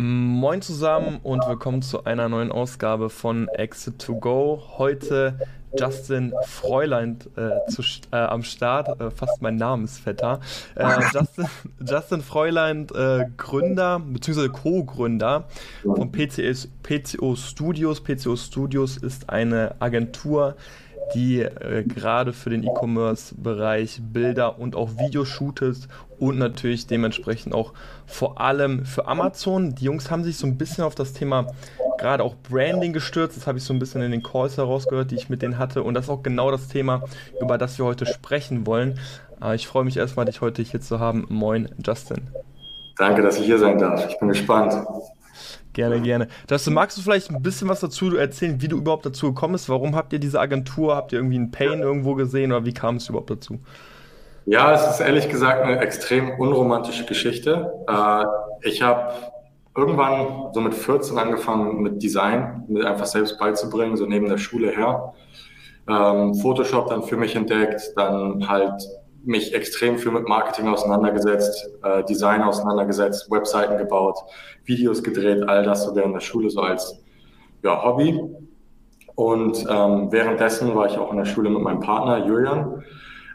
Moin zusammen und willkommen zu einer neuen Ausgabe von Exit to Go. Heute Justin Fräulein äh, zu, äh, am Start, äh, fast mein Namensvetter. Äh, Justin, Justin Fräulein, äh, Gründer bzw. Co-Gründer von PCS, PCO Studios. PCO Studios ist eine Agentur, die äh, gerade für den E-Commerce-Bereich Bilder und auch Videos shootet und natürlich dementsprechend auch vor allem für Amazon. Die Jungs haben sich so ein bisschen auf das Thema gerade auch Branding gestürzt. Das habe ich so ein bisschen in den Calls herausgehört, die ich mit denen hatte. Und das ist auch genau das Thema, über das wir heute sprechen wollen. Äh, ich freue mich erstmal, dich heute hier zu haben. Moin, Justin. Danke, dass ich hier sein darf. Ich bin gespannt. Gerne, gerne. Justin, magst du vielleicht ein bisschen was dazu erzählen, wie du überhaupt dazu gekommen bist? Warum habt ihr diese Agentur? Habt ihr irgendwie einen Pain irgendwo gesehen oder wie kam es überhaupt dazu? Ja, es ist ehrlich gesagt eine extrem unromantische Geschichte. Äh, ich habe irgendwann so mit 14 angefangen mit Design, mit einfach selbst beizubringen, so neben der Schule her. Ähm, Photoshop dann für mich entdeckt, dann halt mich extrem viel mit Marketing auseinandergesetzt, äh, Design auseinandergesetzt, Webseiten gebaut, Videos gedreht, all das so während der Schule so als ja, Hobby. Und ähm, währenddessen war ich auch in der Schule mit meinem Partner Julian.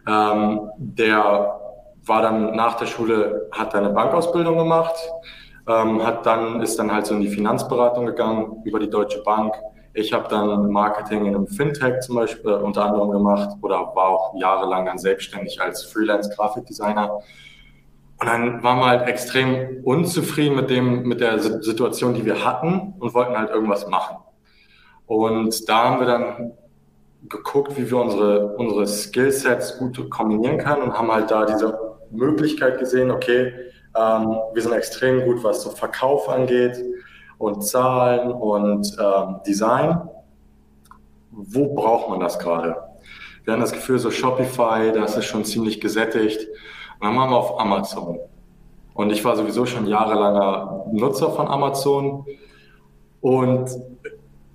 Ähm, der war dann nach der Schule, hat eine Bankausbildung gemacht, ähm, hat dann, ist dann halt so in die Finanzberatung gegangen über die Deutsche Bank, ich habe dann Marketing in einem Fintech zum Beispiel äh, unter anderem gemacht oder war auch jahrelang dann selbstständig als Freelance-Grafikdesigner. Und dann waren wir halt extrem unzufrieden mit dem, mit der Situation, die wir hatten und wollten halt irgendwas machen. Und da haben wir dann geguckt, wie wir unsere, unsere Skillsets gut kombinieren können und haben halt da diese Möglichkeit gesehen, okay, ähm, wir sind extrem gut, was so Verkauf angeht, und Zahlen und ähm, Design. Wo braucht man das gerade? Wir haben das Gefühl, so Shopify, das ist schon ziemlich gesättigt. Und dann waren wir auf Amazon. Und ich war sowieso schon jahrelanger Nutzer von Amazon. Und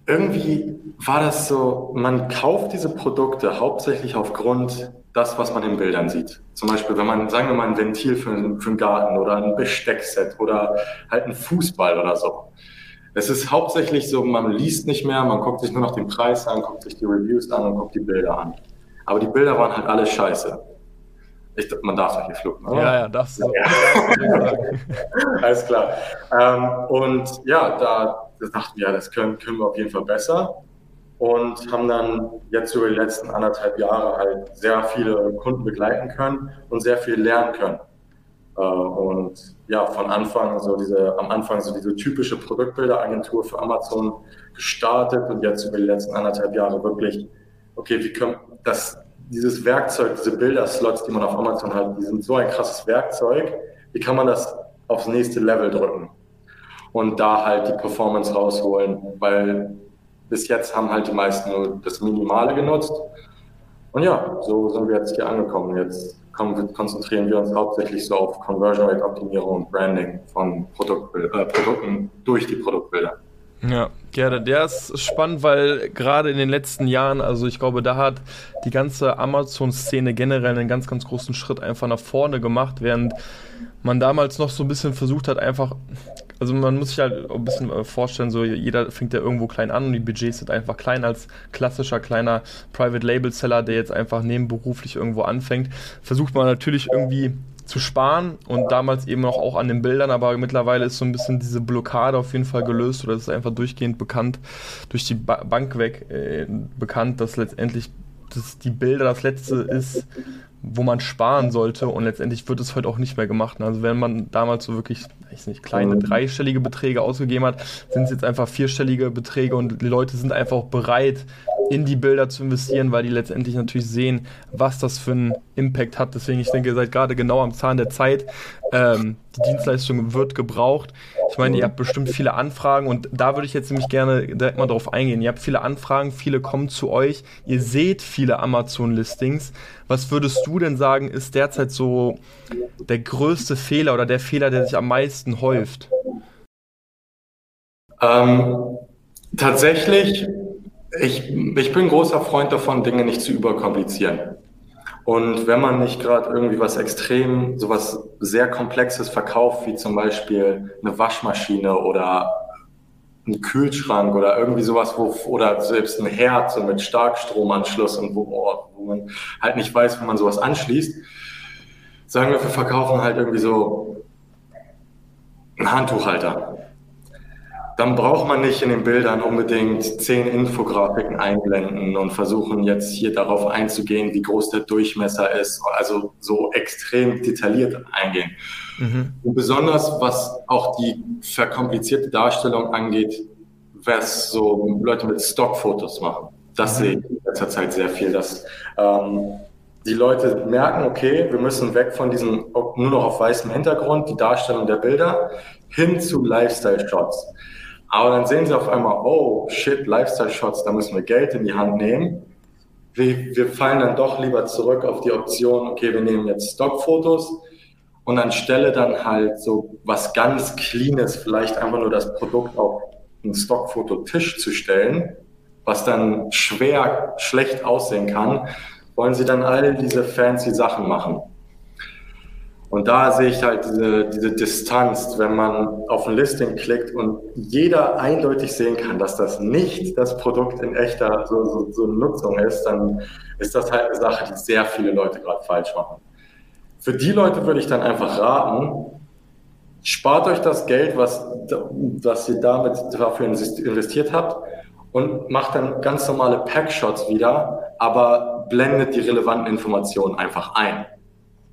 irgendwie war das so, man kauft diese Produkte hauptsächlich aufgrund das, was man in Bildern sieht. Zum Beispiel, wenn man, sagen wir mal, ein Ventil für, für einen Garten oder ein Besteckset oder halt ein Fußball oder so. Es ist hauptsächlich so, man liest nicht mehr, man guckt sich nur noch den Preis an, guckt sich die Reviews an und guckt die Bilder an. Aber die Bilder waren halt alle scheiße. Ich, man darf doch hier fluchen, oder? Ja, ja, darfst du. Ja. Alles klar. Ähm, und ja, da dachten wir, das können, können wir auf jeden Fall besser und haben dann jetzt über die letzten anderthalb Jahre halt sehr viele Kunden begleiten können und sehr viel lernen können. Äh, und ja, von Anfang so diese, am Anfang so diese typische Produktbilderagentur für Amazon gestartet und jetzt über die letzten anderthalb Jahre wirklich, okay, wie können das, dieses Werkzeug, diese Bilderslots, die man auf Amazon hat, die sind so ein krasses Werkzeug, wie kann man das aufs nächste Level drücken? Und da halt die Performance rausholen, weil bis jetzt haben halt die meisten nur das Minimale genutzt. Und ja, so sind wir jetzt hier angekommen. Jetzt konzentrieren wir uns hauptsächlich so auf Conversion Rate Optimierung und Branding von Produktbild, äh, Produkten durch die Produktbilder. Ja, gerne. Der ist spannend, weil gerade in den letzten Jahren, also ich glaube, da hat die ganze Amazon-Szene generell einen ganz, ganz großen Schritt einfach nach vorne gemacht, während man damals noch so ein bisschen versucht hat, einfach also man muss sich halt ein bisschen äh, vorstellen, so jeder fängt ja irgendwo klein an und die Budgets sind einfach klein als klassischer kleiner Private Label Seller, der jetzt einfach nebenberuflich irgendwo anfängt, versucht man natürlich irgendwie zu sparen und damals eben auch, auch an den Bildern, aber mittlerweile ist so ein bisschen diese Blockade auf jeden Fall gelöst oder es ist einfach durchgehend bekannt, durch die ba Bank weg äh, bekannt, dass letztendlich dass die Bilder das letzte ist, wo man sparen sollte und letztendlich wird es heute auch nicht mehr gemacht. Also wenn man damals so wirklich, ich nicht, kleine mhm. dreistellige Beträge ausgegeben hat, sind es jetzt einfach vierstellige Beträge und die Leute sind einfach auch bereit, in die Bilder zu investieren, weil die letztendlich natürlich sehen, was das für einen Impact hat. Deswegen, ich denke, ihr seid gerade genau am Zahn der Zeit. Ähm, die Dienstleistung wird gebraucht. Ich meine, ihr habt bestimmt viele Anfragen und da würde ich jetzt nämlich gerne direkt mal drauf eingehen. Ihr habt viele Anfragen, viele kommen zu euch, ihr seht viele Amazon-Listings. Was würdest du denn sagen, ist derzeit so der größte Fehler oder der Fehler, der sich am meisten häuft? Ähm, tatsächlich, ich, ich bin großer Freund davon, Dinge nicht zu überkomplizieren. Und wenn man nicht gerade irgendwie was extrem, sowas sehr Komplexes verkauft, wie zum Beispiel eine Waschmaschine oder ein Kühlschrank oder irgendwie sowas, wo, oder selbst ein Herd so mit Starkstromanschluss und wo, oh, wo man halt nicht weiß, wo man sowas anschließt, sagen wir, wir verkaufen halt irgendwie so einen Handtuchhalter dann braucht man nicht in den Bildern unbedingt zehn Infografiken einblenden und versuchen jetzt hier darauf einzugehen, wie groß der Durchmesser ist, also so extrem detailliert eingehen. Mhm. Und besonders was auch die verkomplizierte Darstellung angeht, was so Leute mit Stockfotos machen. Das mhm. sehe ich in letzter Zeit sehr viel, dass ähm, die Leute merken, okay, wir müssen weg von diesem nur noch auf weißem Hintergrund, die Darstellung der Bilder, hin zu Lifestyle-Shots. Aber dann sehen sie auf einmal, oh shit, Lifestyle-Shots, da müssen wir Geld in die Hand nehmen. Wir, wir fallen dann doch lieber zurück auf die Option, okay, wir nehmen jetzt Stockfotos und anstelle dann halt so was ganz Cleanes, vielleicht einfach nur das Produkt auf einen Stockfototisch zu stellen, was dann schwer schlecht aussehen kann, wollen sie dann all diese fancy Sachen machen. Und da sehe ich halt diese, diese Distanz, wenn man auf ein Listing klickt und jeder eindeutig sehen kann, dass das nicht das Produkt in echter so, so, so Nutzung ist, dann ist das halt eine Sache, die sehr viele Leute gerade falsch machen. Für die Leute würde ich dann einfach raten, spart euch das Geld, was, was ihr damit dafür investiert habt und macht dann ganz normale Packshots wieder, aber blendet die relevanten Informationen einfach ein.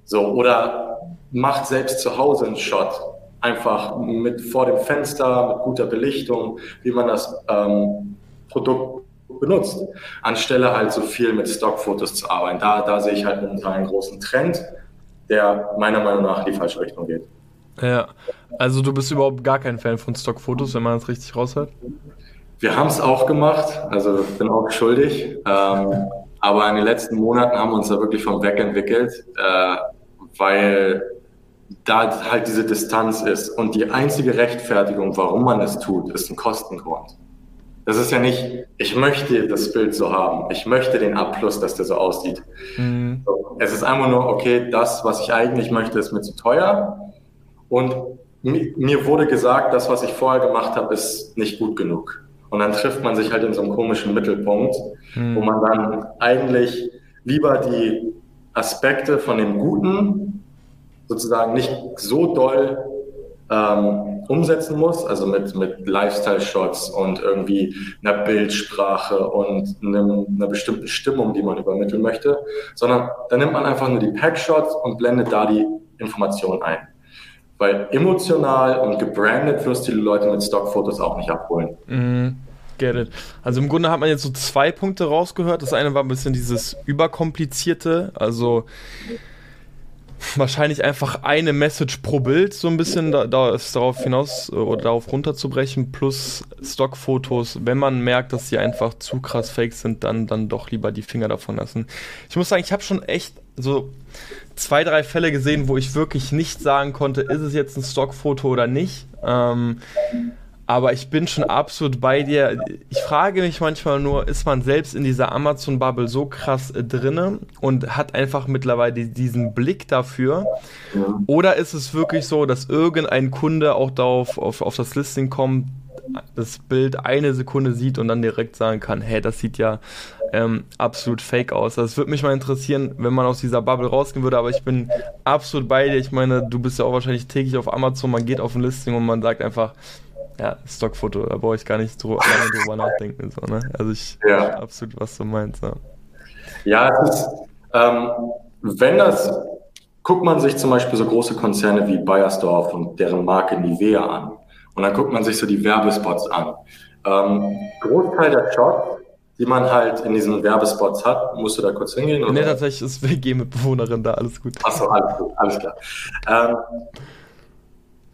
So, oder macht selbst zu Hause einen Shot. Einfach mit vor dem Fenster, mit guter Belichtung, wie man das ähm, Produkt benutzt, anstelle halt so viel mit Stockfotos zu arbeiten. Da, da sehe ich halt momentan einen großen Trend, der meiner Meinung nach in die falsche Richtung geht. Ja, also du bist überhaupt gar kein Fan von Stockfotos, wenn man das richtig raushört? Wir haben es auch gemacht, also bin auch schuldig. Ähm, aber in den letzten Monaten haben wir uns da wirklich vom Weg entwickelt. Äh, weil da halt diese Distanz ist. Und die einzige Rechtfertigung, warum man es tut, ist ein Kostengrund. Das ist ja nicht, ich möchte das Bild so haben, ich möchte den Abfluss, dass der so aussieht. Mhm. Es ist einfach nur, okay, das, was ich eigentlich möchte, ist mir zu teuer. Und mir wurde gesagt, das, was ich vorher gemacht habe, ist nicht gut genug. Und dann trifft man sich halt in so einem komischen Mittelpunkt, mhm. wo man dann eigentlich lieber die Aspekte von dem Guten sozusagen nicht so doll ähm, umsetzen muss, also mit, mit Lifestyle-Shots und irgendwie einer Bildsprache und einem, einer bestimmten Stimmung, die man übermitteln möchte, sondern dann nimmt man einfach nur die Packshots und blendet da die Informationen ein. Weil emotional und gebrandet wirst du die Leute mit Stockfotos auch nicht abholen. Mhm. Get it. Also im Grunde hat man jetzt so zwei Punkte rausgehört. Das eine war ein bisschen dieses überkomplizierte, also wahrscheinlich einfach eine Message pro Bild so ein bisschen da, da ist darauf hinaus äh, oder darauf runterzubrechen plus Stockfotos wenn man merkt dass sie einfach zu krass fake sind dann dann doch lieber die Finger davon lassen ich muss sagen ich habe schon echt so zwei drei Fälle gesehen wo ich wirklich nicht sagen konnte ist es jetzt ein Stockfoto oder nicht ähm, aber ich bin schon absolut bei dir. Ich frage mich manchmal nur, ist man selbst in dieser Amazon-Bubble so krass äh, drinne und hat einfach mittlerweile diesen Blick dafür? Oder ist es wirklich so, dass irgendein Kunde auch darauf auf, auf das Listing kommt, das Bild eine Sekunde sieht und dann direkt sagen kann, hey, das sieht ja ähm, absolut fake aus. Das würde mich mal interessieren, wenn man aus dieser Bubble rausgehen würde, aber ich bin absolut bei dir. Ich meine, du bist ja auch wahrscheinlich täglich auf Amazon, man geht auf ein Listing und man sagt einfach, ja, Stockfoto, da brauche ich gar nicht drüber, lange drüber nachdenken. So, ne? Also ich ja. absolut, was du meinst. Ja, ja es ist, ähm, wenn das, guckt man sich zum Beispiel so große Konzerne wie Bayersdorf und deren Marke Nivea an. Und dann guckt man sich so die Werbespots an. Ähm, Großteil der Shots die man halt in diesen Werbespots hat. Musst du da kurz hingehen? Oder? Nee, tatsächlich ist WG-Mitbewohnerin da, alles gut. Achso, alles gut, alles klar. Ähm,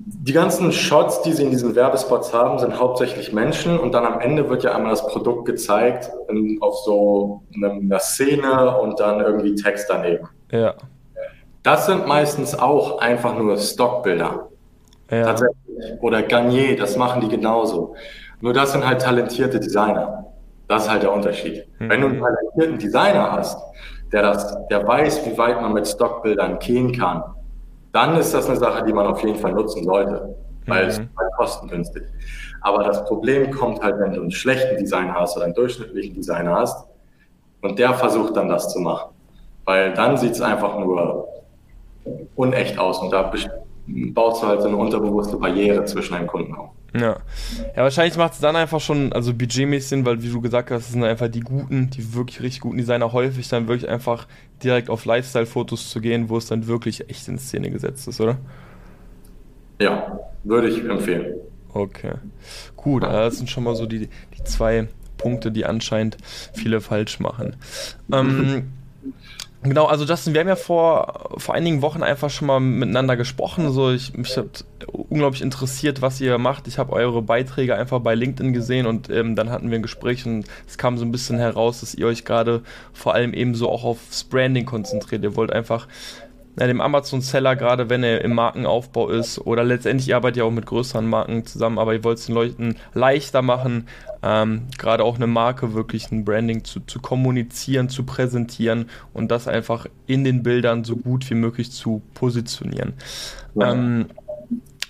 die ganzen Shots, die sie in diesen Werbespots haben, sind hauptsächlich Menschen und dann am Ende wird ja einmal das Produkt gezeigt in, auf so einer Szene und dann irgendwie Text daneben. Ja. Das sind meistens auch einfach nur Stockbilder. Ja. Tatsächlich. Oder Garnier, das machen die genauso. Nur das sind halt talentierte Designer. Das ist halt der Unterschied. Mhm. Wenn du einen talentierten Designer hast, der das, der weiß, wie weit man mit Stockbildern gehen kann, dann ist das eine Sache, die man auf jeden Fall nutzen sollte, weil mhm. es halt kostengünstig. Aber das Problem kommt halt, wenn du einen schlechten Designer hast oder einen durchschnittlichen Designer hast und der versucht dann das zu machen. Weil dann sieht es einfach nur unecht aus und da baust du halt so eine unterbewusste Barriere zwischen deinen Kunden auf. Ja. Ja, wahrscheinlich macht es dann einfach schon, also budgetmäßig Sinn, weil wie du gesagt hast, es sind einfach die guten, die wirklich richtig guten Designer häufig dann wirklich einfach direkt auf Lifestyle-Fotos zu gehen, wo es dann wirklich echt in Szene gesetzt ist, oder? Ja, würde ich empfehlen. Okay. Gut, das sind schon mal so die, die zwei Punkte, die anscheinend viele falsch machen. Ähm, Genau, also Justin, wir haben ja vor, vor einigen Wochen einfach schon mal miteinander gesprochen. So, ich, mich hat unglaublich interessiert, was ihr macht. Ich habe eure Beiträge einfach bei LinkedIn gesehen und ähm, dann hatten wir ein Gespräch und es kam so ein bisschen heraus, dass ihr euch gerade vor allem eben so auch aufs Branding konzentriert. Ihr wollt einfach ja, dem Amazon-Seller, gerade wenn er im Markenaufbau ist, oder letztendlich ihr arbeitet ja auch mit größeren Marken zusammen, aber ihr wollt es den Leuten leichter machen, ähm, gerade auch eine Marke wirklich ein Branding zu, zu kommunizieren, zu präsentieren und das einfach in den Bildern so gut wie möglich zu positionieren. Ja. Ähm,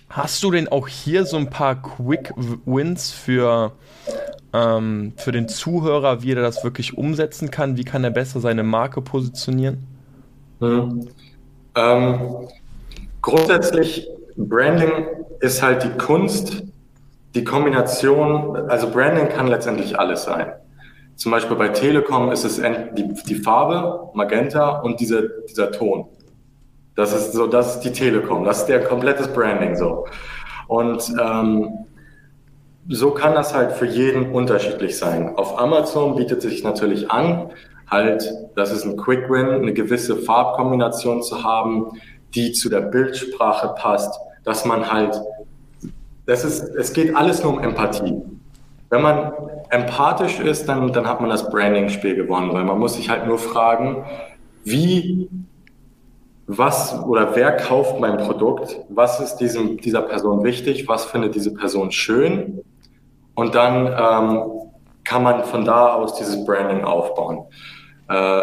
hast du denn auch hier so ein paar Quick Wins für, ähm, für den Zuhörer, wie er das wirklich umsetzen kann? Wie kann er besser seine Marke positionieren? Mhm. Ähm, grundsätzlich, Branding ist halt die Kunst, die Kombination, also Branding kann letztendlich alles sein. Zum Beispiel bei Telekom ist es die, die Farbe, Magenta und diese, dieser Ton. Das ist so, das ist die Telekom, das ist der komplettes Branding so. Und ähm, so kann das halt für jeden unterschiedlich sein. Auf Amazon bietet sich natürlich an, halt, das ist ein Quick Win, eine gewisse Farbkombination zu haben, die zu der Bildsprache passt, dass man halt das ist, es geht alles nur um Empathie. Wenn man empathisch ist, dann, dann hat man das Branding-Spiel gewonnen, weil man muss sich halt nur fragen, wie, was oder wer kauft mein Produkt, was ist diesem, dieser Person wichtig, was findet diese Person schön und dann ähm, kann man von da aus dieses Branding aufbauen. Äh,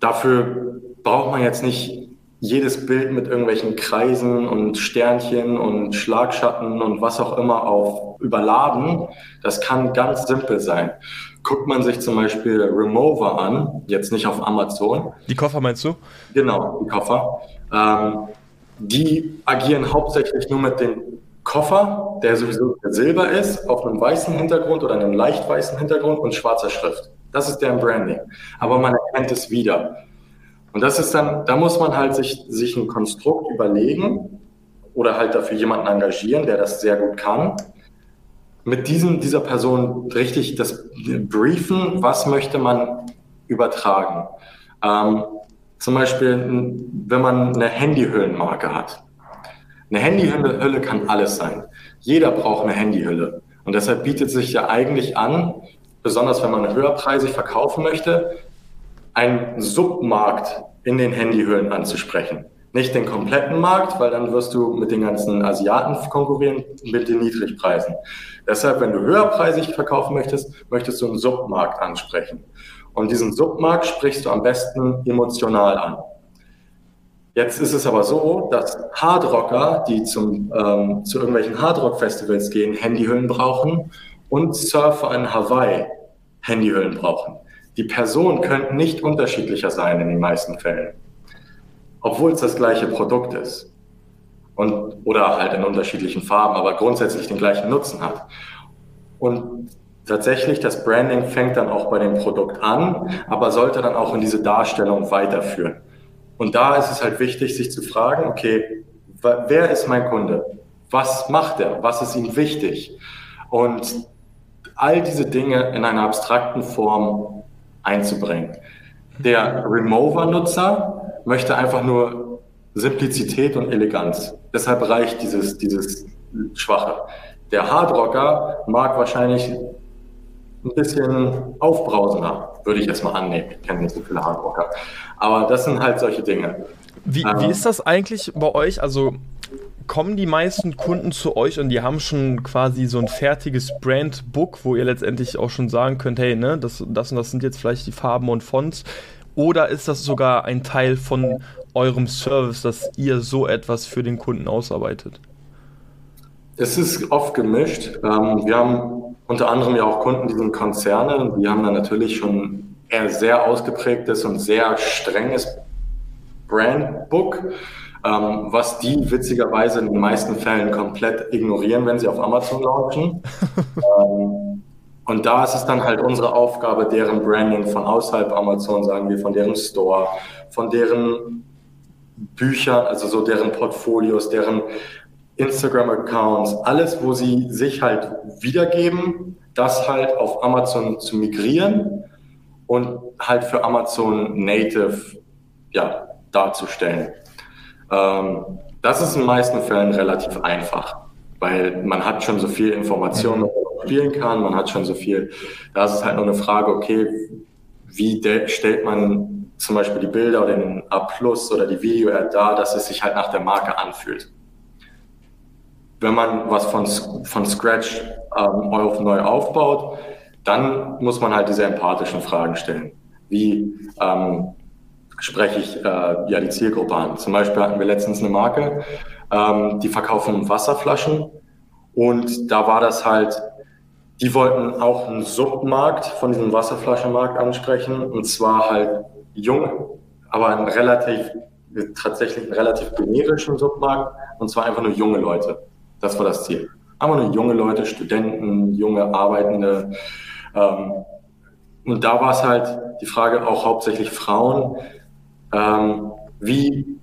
dafür braucht man jetzt nicht jedes Bild mit irgendwelchen Kreisen und Sternchen und Schlagschatten und was auch immer auf überladen. Das kann ganz simpel sein. Guckt man sich zum Beispiel Remover an, jetzt nicht auf Amazon. Die Koffer meinst du? Genau, die Koffer. Ähm, die agieren hauptsächlich nur mit dem Koffer, der sowieso Silber ist, auf einem weißen Hintergrund oder einem leicht weißen Hintergrund und schwarzer Schrift. Das ist deren Branding. Aber man erkennt es wieder. Und das ist dann, da muss man halt sich, sich ein Konstrukt überlegen oder halt dafür jemanden engagieren, der das sehr gut kann. Mit diesem, dieser Person richtig das briefen, was möchte man übertragen. Ähm, zum Beispiel, wenn man eine Handyhüllenmarke hat. Eine Handyhülle kann alles sein. Jeder braucht eine Handyhülle. Und deshalb bietet sich ja eigentlich an, besonders wenn man höherpreisig verkaufen möchte, einen Submarkt in den Handyhüllen anzusprechen. Nicht den kompletten Markt, weil dann wirst du mit den ganzen Asiaten konkurrieren mit den Niedrigpreisen. Deshalb, wenn du höherpreisig verkaufen möchtest, möchtest du einen Submarkt ansprechen. Und diesen Submarkt sprichst du am besten emotional an. Jetzt ist es aber so, dass Hardrocker, die zum, ähm, zu irgendwelchen Hardrock-Festivals gehen, Handyhüllen brauchen und Surfer in Hawaii Handyhüllen brauchen. Die Personen könnten nicht unterschiedlicher sein in den meisten Fällen, obwohl es das gleiche Produkt ist. Und, oder halt in unterschiedlichen Farben, aber grundsätzlich den gleichen Nutzen hat. Und tatsächlich, das Branding fängt dann auch bei dem Produkt an, aber sollte dann auch in diese Darstellung weiterführen. Und da ist es halt wichtig, sich zu fragen, okay, wer ist mein Kunde? Was macht er? Was ist ihm wichtig? Und all diese Dinge in einer abstrakten Form einzubringen. Der Remover-Nutzer möchte einfach nur Simplizität und Eleganz. Deshalb reicht dieses, dieses Schwache. Der Hardrocker mag wahrscheinlich ein bisschen aufbrausender, würde ich erstmal annehmen. Ich kenne nicht so viele Hardrocker. Aber das sind halt solche Dinge. Wie, ähm, wie ist das eigentlich bei euch? Also kommen die meisten Kunden zu euch und die haben schon quasi so ein fertiges Brandbook, wo ihr letztendlich auch schon sagen könnt, hey, ne, das, das und das sind jetzt vielleicht die Farben und Fonts. Oder ist das sogar ein Teil von eurem Service, dass ihr so etwas für den Kunden ausarbeitet? Es ist oft gemischt. Ähm, wir haben unter anderem ja auch Kunden, die sind Konzerne, die haben dann natürlich schon eher sehr ausgeprägtes und sehr strenges Brandbook, ähm, was die witzigerweise in den meisten Fällen komplett ignorieren, wenn sie auf Amazon launchen. ähm, und da ist es dann halt unsere Aufgabe, deren Branding von außerhalb Amazon, sagen wir, von deren Store, von deren Büchern, also so deren Portfolios, deren Instagram-Accounts, alles, wo sie sich halt wiedergeben, das halt auf Amazon zu migrieren und halt für Amazon Native ja, darzustellen. Ähm, das ist in den meisten Fällen relativ einfach, weil man hat schon so viel Informationen, was man spielen kann, man hat schon so viel. Da ist es halt nur eine Frage, okay, wie stellt man zum Beispiel die Bilder oder den A Plus oder die Video-Ad dar, dass es sich halt nach der Marke anfühlt wenn man was von, von Scratch ähm, neu aufbaut, dann muss man halt diese empathischen Fragen stellen. Wie ähm, spreche ich äh, ja die Zielgruppe an? Zum Beispiel hatten wir letztens eine Marke, ähm, die verkaufen Wasserflaschen und da war das halt, die wollten auch einen Submarkt von diesem Wasserflaschenmarkt ansprechen und zwar halt jung, aber ein relativ, tatsächlich einen relativ generischen Submarkt und zwar einfach nur junge Leute. Das war das Ziel. Aber nur junge Leute, Studenten, junge Arbeitende. Ähm, und da war es halt die Frage auch hauptsächlich Frauen. Ähm, wie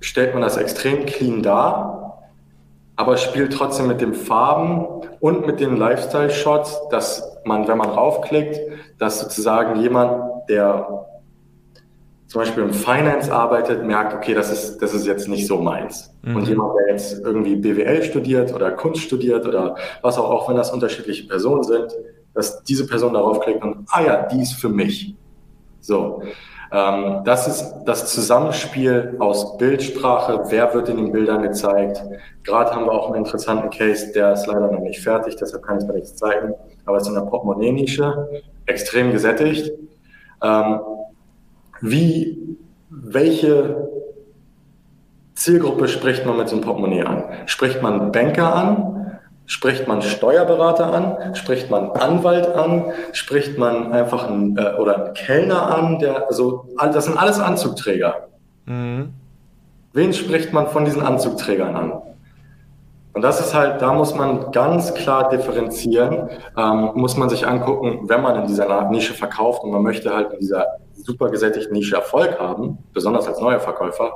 stellt man das extrem clean dar, aber spielt trotzdem mit den Farben und mit den Lifestyle-Shots, dass man, wenn man raufklickt, dass sozusagen jemand, der zum Beispiel im Finance arbeitet, merkt, okay, das ist, das ist jetzt nicht so meins. Mhm. Und jemand, der jetzt irgendwie BWL studiert oder Kunst studiert oder was auch, auch wenn das unterschiedliche Personen sind, dass diese Person darauf klickt und, ah ja, die ist für mich. So. Ähm, das ist das Zusammenspiel aus Bildsprache, wer wird in den Bildern gezeigt. Gerade haben wir auch einen interessanten Case, der ist leider noch nicht fertig, deshalb kann ich da nichts zeigen, aber es ist in der Portemonnaie-Nische, extrem gesättigt. Ähm, wie, welche Zielgruppe spricht man mit einem Portemonnaie an? Spricht man Banker an? Spricht man Steuerberater an? Spricht man Anwalt an? Spricht man einfach einen, äh, oder einen Kellner an? Der, also, das sind alles Anzugträger. Mhm. Wen spricht man von diesen Anzugträgern an? Und das ist halt, da muss man ganz klar differenzieren, ähm, muss man sich angucken, wenn man in dieser Nische verkauft und man möchte halt in dieser super gesättigten Nische Erfolg haben, besonders als neuer Verkäufer.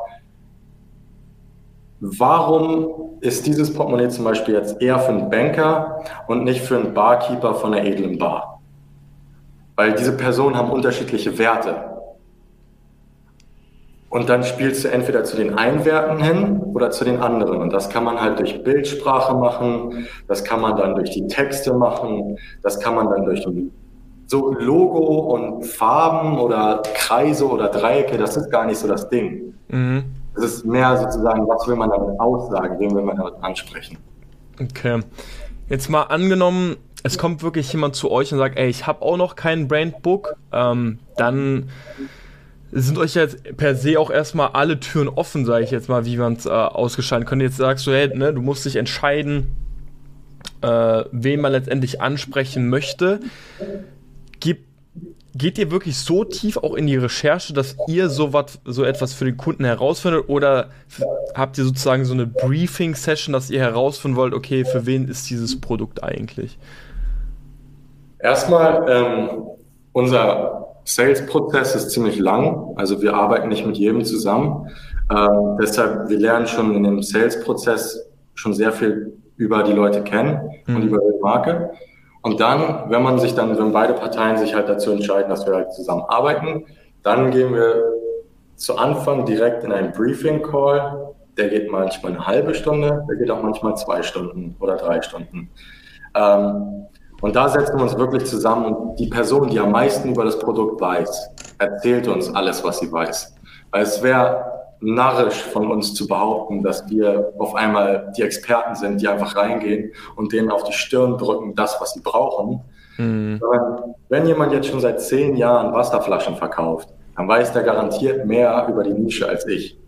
Warum ist dieses Portemonnaie zum Beispiel jetzt eher für einen Banker und nicht für einen Barkeeper von einer edlen Bar? Weil diese Personen haben unterschiedliche Werte. Und dann spielst du entweder zu den einen Werten hin oder zu den anderen. Und das kann man halt durch Bildsprache machen, das kann man dann durch die Texte machen, das kann man dann durch so Logo und Farben oder Kreise oder Dreiecke, das ist gar nicht so das Ding. Mhm. Es ist mehr sozusagen, was will man damit aussagen, wen will man damit ansprechen. Okay. Jetzt mal angenommen, es kommt wirklich jemand zu euch und sagt, ey, ich habe auch noch kein Brandbook, ähm, dann sind euch jetzt per se auch erstmal alle Türen offen, sage ich jetzt mal, wie man es äh, ausgestalten könnte. Jetzt sagst du, hey, ne, du musst dich entscheiden, äh, wen man letztendlich ansprechen möchte. Gibt, geht ihr wirklich so tief auch in die Recherche, dass ihr so, wat, so etwas für den Kunden herausfindet? Oder habt ihr sozusagen so eine Briefing-Session, dass ihr herausfinden wollt, okay, für wen ist dieses Produkt eigentlich? Erstmal, ähm, unser Sales-Prozess ist ziemlich lang. Also wir arbeiten nicht mit jedem zusammen. Ähm, deshalb, wir lernen schon in dem Sales-Prozess schon sehr viel über die Leute kennen mhm. und über die Marke. Und dann, wenn man sich dann, wenn beide Parteien sich halt dazu entscheiden, dass wir halt zusammenarbeiten, dann gehen wir zu Anfang direkt in einen Briefing-Call. Der geht manchmal eine halbe Stunde, der geht auch manchmal zwei Stunden oder drei Stunden. Ähm, und da setzen wir uns wirklich zusammen und die Person, die am meisten über das Produkt weiß, erzählt uns alles, was sie weiß. Weil es wäre narrisch von uns zu behaupten, dass wir auf einmal die Experten sind, die einfach reingehen und denen auf die Stirn drücken, das, was sie brauchen. Mhm. Wenn jemand jetzt schon seit zehn Jahren Wasserflaschen verkauft, dann weiß der garantiert mehr über die Nische als ich.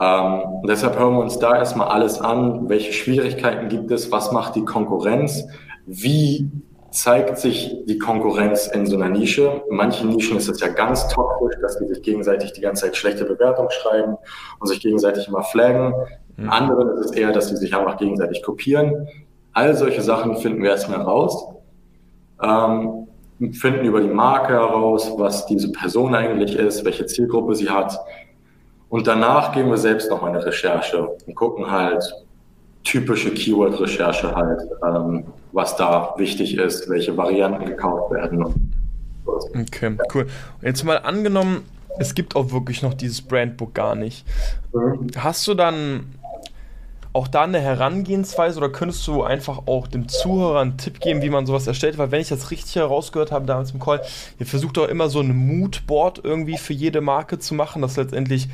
Ähm, und deshalb hören wir uns da erstmal alles an, welche Schwierigkeiten gibt es, was macht die Konkurrenz, wie zeigt sich die Konkurrenz in so einer Nische. In manchen Nischen ist es ja ganz toxisch, dass die sich gegenseitig die ganze Zeit schlechte Bewertungen schreiben und sich gegenseitig immer flaggen. In mhm. anderen ist es eher, dass sie sich einfach gegenseitig kopieren. All solche Sachen finden wir erstmal raus. Ähm, finden über die Marke heraus, was diese Person eigentlich ist, welche Zielgruppe sie hat. Und danach gehen wir selbst noch mal eine Recherche und gucken halt, typische Keyword-Recherche halt, ähm, was da wichtig ist, welche Varianten gekauft werden. Okay, cool. Jetzt mal angenommen, es gibt auch wirklich noch dieses Brandbook gar nicht. Mhm. Hast du dann auch da eine Herangehensweise oder könntest du einfach auch dem Zuhörer einen Tipp geben, wie man sowas erstellt? Weil wenn ich das richtig herausgehört habe damals im Call, ihr versucht auch immer so ein Moodboard irgendwie für jede Marke zu machen, dass letztendlich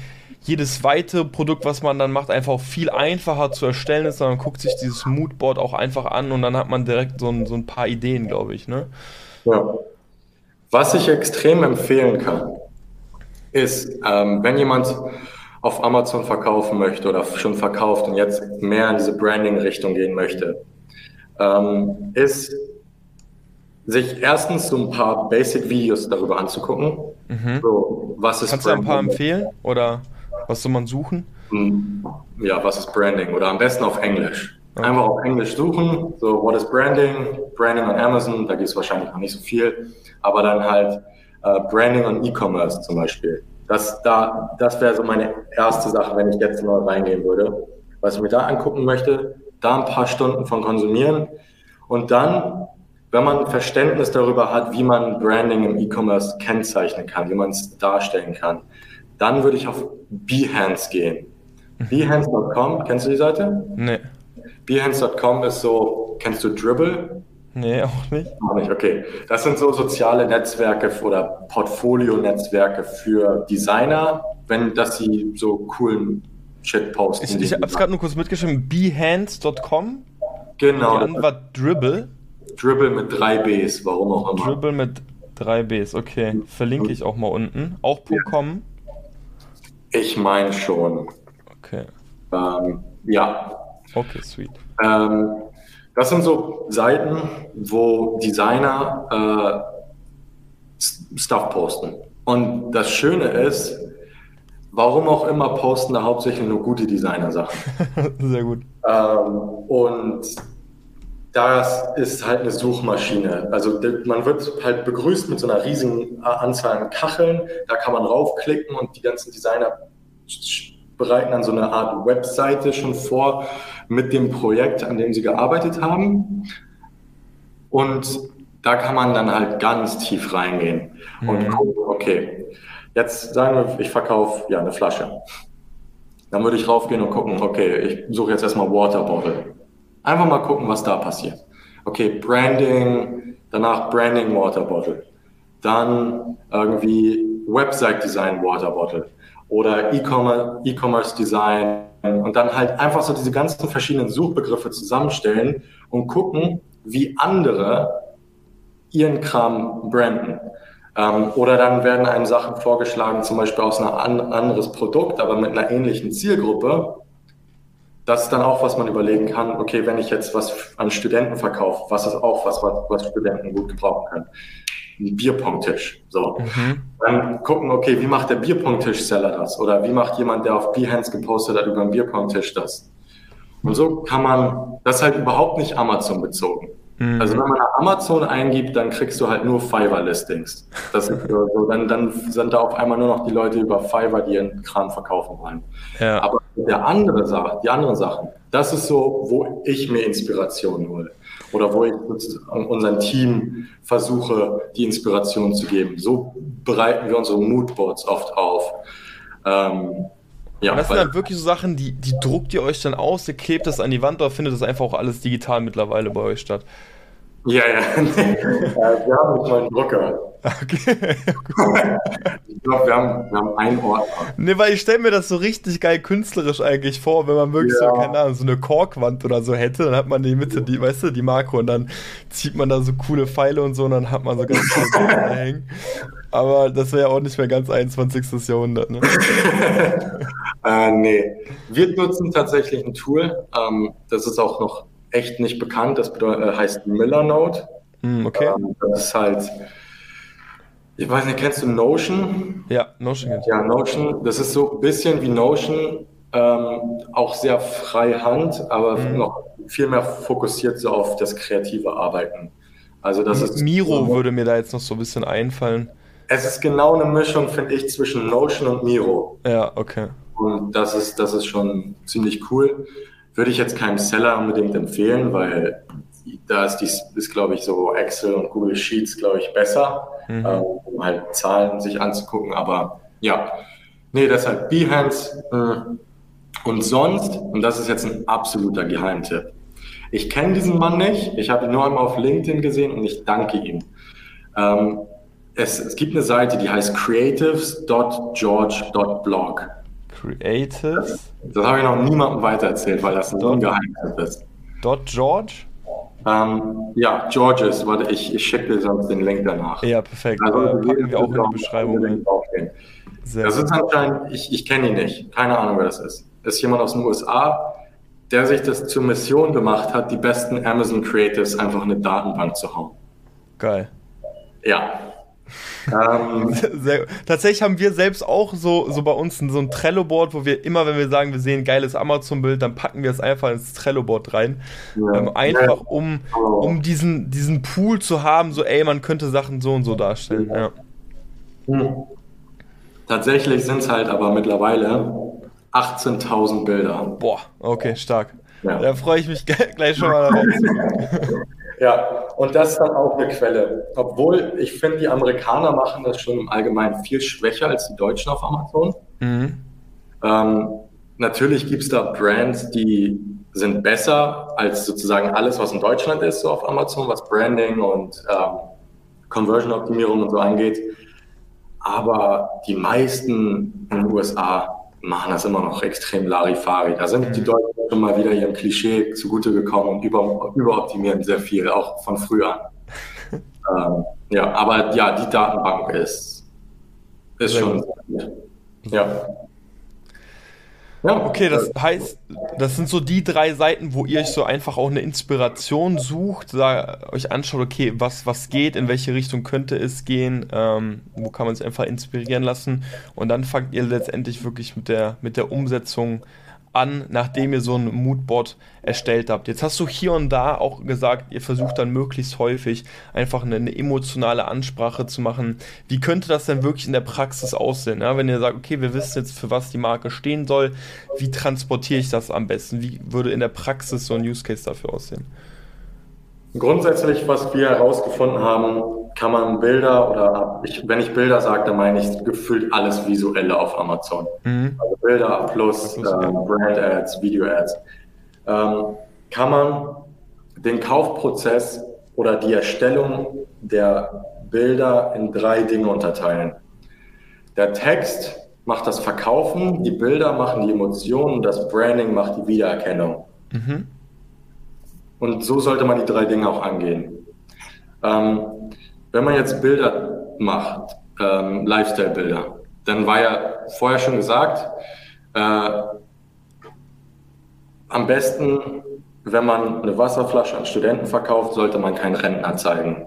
jedes weitere Produkt, was man dann macht, einfach viel einfacher zu erstellen ist. Man guckt sich dieses Moodboard auch einfach an und dann hat man direkt so ein, so ein paar Ideen, glaube ich. Ne? Ja. Was ich extrem empfehlen kann, ist, ähm, wenn jemand auf Amazon verkaufen möchte oder schon verkauft und jetzt mehr in diese Branding-Richtung gehen möchte, ähm, ist sich erstens so ein paar Basic-Videos darüber anzugucken. Mhm. So, was ist Kannst Branding? du ein paar empfehlen oder was soll man suchen? Hm, ja, was ist Branding? Oder am besten auf Englisch. Okay. Einfach auf Englisch suchen, so what is Branding? Branding on Amazon, da gibt es wahrscheinlich noch nicht so viel, aber dann halt äh, Branding on E-Commerce zum Beispiel. Das, da, das wäre so meine erste Sache, wenn ich jetzt mal reingehen würde. Was ich mir da angucken möchte, da ein paar Stunden von konsumieren und dann, wenn man Verständnis darüber hat, wie man Branding im E-Commerce kennzeichnen kann, wie man es darstellen kann, dann würde ich auf Behance gehen. Mhm. Behance.com, kennst du die Seite? Nee. Behance.com ist so, kennst du Dribble? Nee, auch nicht. Auch nicht, okay. Das sind so soziale Netzwerke oder Portfolio-Netzwerke für Designer, wenn dass sie so coolen Shit posten. Ich, ich habe es gerade nur kurz mitgeschrieben, behance.com. Genau. Die andere war Dribble. Dribble mit drei Bs, warum auch immer. Dribble mit drei Bs, okay. Verlinke ich auch mal unten. Auch .com. Ich meine schon. Okay. Ähm, ja. Okay, sweet. Ähm, das sind so Seiten, wo Designer äh, Stuff posten. Und das Schöne ist, warum auch immer posten da hauptsächlich nur gute Designer-Sachen. Sehr gut. Ähm, und das ist halt eine Suchmaschine. Also man wird halt begrüßt mit so einer riesigen Anzahl an Kacheln. Da kann man raufklicken und die ganzen Designer bereiten dann so eine Art Webseite schon vor mit dem Projekt, an dem sie gearbeitet haben. Und da kann man dann halt ganz tief reingehen und mhm. gucken, okay, jetzt sagen wir, ich verkaufe ja eine Flasche. Dann würde ich raufgehen und gucken, okay, ich suche jetzt erstmal Water Bottle. Einfach mal gucken, was da passiert. Okay, Branding, danach Branding Water Bottle. Dann irgendwie Website Design Water Bottle oder E-Commerce Design und dann halt einfach so diese ganzen verschiedenen Suchbegriffe zusammenstellen und gucken, wie andere ihren Kram branden. Ähm, oder dann werden einem Sachen vorgeschlagen, zum Beispiel aus einem an, anderes Produkt, aber mit einer ähnlichen Zielgruppe. Das ist dann auch, was man überlegen kann, okay, wenn ich jetzt was an Studenten verkaufe, was ist auch was, was, was Studenten gut gebrauchen können ein Bierpongtisch. So. Mhm. Dann gucken, okay, wie macht der Bierpongtisch-Seller das? Oder wie macht jemand, der auf Behance gepostet hat über einen Bierpongtisch das? Und so kann man, das ist halt überhaupt nicht Amazon bezogen. Mhm. Also wenn man nach Amazon eingibt, dann kriegst du halt nur Fiverr-Listings. Das ist so, dann, dann sind da auf einmal nur noch die Leute über Fiverr, die ihren Kram verkaufen wollen. Ja. Aber der andere Sache, die anderen Sachen, das ist so, wo ich mir Inspiration hole. Oder wo ich unserem Team versuche, die Inspiration zu geben. So bereiten wir unsere Moodboards oft auf. Ähm, ja, und das sind dann wirklich so Sachen, die, die druckt ihr euch dann aus, ihr klebt das an die Wand oder findet das einfach auch alles digital mittlerweile bei euch statt? Ja, ja. wir haben nicht mal einen Drucker. Okay. ich glaube, wir haben, wir haben einen Ort. Ne, weil ich stelle mir das so richtig geil künstlerisch eigentlich vor, wenn man wirklich ja. so, keine Ahnung, so eine Korkwand oder so hätte, dann hat man in die Mitte, die, weißt du, die Makro und dann zieht man da so coole Pfeile und so und dann hat man so ganz viele da hängen. Aber das wäre ja auch nicht mehr ganz 21. Jahrhundert, ne? äh, nee. Wir nutzen tatsächlich ein Tool, ähm, das ist auch noch echt nicht bekannt. Das bedeutet, äh, heißt Millernote. Mm, okay. Ähm, das ist halt, ich weiß nicht, kennst du Notion? Ja, Notion. Ja, Notion. Das ist so ein bisschen wie Notion, ähm, auch sehr frei Hand, aber mhm. noch viel mehr fokussiert so auf das kreative Arbeiten. Also das ist Miro würde mir da jetzt noch so ein bisschen einfallen. Es ist genau eine Mischung, finde ich, zwischen Notion und Miro. Ja, okay. Und das ist, das ist schon ziemlich cool. Würde ich jetzt keinem Seller unbedingt empfehlen, weil da ist, dies, ist glaube ich, so Excel und Google Sheets, glaube ich, besser, mhm. ähm, um halt Zahlen sich anzugucken. Aber ja, nee, deshalb Behance. Äh, und sonst, und das ist jetzt ein absoluter Geheimtipp. Ich kenne diesen Mann nicht, ich habe ihn nur einmal auf LinkedIn gesehen und ich danke ihm. Ähm, es, es gibt eine Seite, die heißt creatives.george.blog. Creatives. Das habe ich noch niemandem weitererzählt, weil das ein Ungeheimnis ist. Dot George? Ähm, ja, Georges. Warte, ich, ich schicke dir sonst den Link danach. Ja, perfekt. Also, äh, packen wir auch in die Beschreibung. Das ist anscheinend, ich, ich kenne ihn nicht. Keine Ahnung, wer das ist. Das ist jemand aus den USA, der sich das zur Mission gemacht hat, die besten Amazon Creatives einfach in eine Datenbank zu hauen. Geil. Ja, ähm, Sehr, tatsächlich haben wir selbst auch so, so bei uns so ein Trello-Board, wo wir immer, wenn wir sagen, wir sehen ein geiles Amazon-Bild, dann packen wir es einfach ins Trello-Board rein. Ja. Ähm, einfach um, um diesen, diesen Pool zu haben, so ey, man könnte Sachen so und so darstellen. Ja. Hm. Tatsächlich sind es halt aber mittlerweile 18.000 Bilder. Boah, okay, stark. Ja. Da freue ich mich gleich schon mal darauf. Ja, und das ist dann auch eine Quelle. Obwohl ich finde, die Amerikaner machen das schon im Allgemeinen viel schwächer als die Deutschen auf Amazon. Mhm. Ähm, natürlich gibt es da Brands, die sind besser als sozusagen alles, was in Deutschland ist, so auf Amazon, was Branding und ähm, Conversion-Optimierung und so angeht. Aber die meisten in den USA machen das immer noch extrem Larifari. Da sind die mhm. Deutschen schon mal wieder ihrem Klischee zugute gekommen und über, überoptimieren sehr viel, auch von früher. ähm, ja, aber ja, die Datenbank ist, ist schon gut. Ja. Ja, okay, das heißt, das sind so die drei Seiten, wo ihr euch so einfach auch eine Inspiration sucht, da euch anschaut, okay, was, was geht, in welche Richtung könnte es gehen, ähm, wo kann man sich einfach inspirieren lassen. Und dann fangt ihr letztendlich wirklich mit der, mit der Umsetzung an, nachdem ihr so ein Moodboard erstellt habt. Jetzt hast du hier und da auch gesagt, ihr versucht dann möglichst häufig einfach eine, eine emotionale Ansprache zu machen. Wie könnte das denn wirklich in der Praxis aussehen? Ja, wenn ihr sagt, okay, wir wissen jetzt, für was die Marke stehen soll, wie transportiere ich das am besten? Wie würde in der Praxis so ein Use Case dafür aussehen? Grundsätzlich, was wir herausgefunden haben, kann man Bilder oder ich, wenn ich Bilder sage, dann meine ich gefühlt alles Visuelle auf Amazon. Mhm. Also Bilder plus äh, Brand Ads, Video Ads. Ähm, kann man den Kaufprozess oder die Erstellung der Bilder in drei Dinge unterteilen. Der Text macht das Verkaufen, die Bilder machen die Emotionen, das Branding macht die Wiedererkennung. Mhm. Und so sollte man die drei Dinge auch angehen. Ähm, wenn man jetzt Bilder macht, ähm, Lifestyle-Bilder, dann war ja vorher schon gesagt, äh, am besten, wenn man eine Wasserflasche an Studenten verkauft, sollte man keinen Rentner zeigen.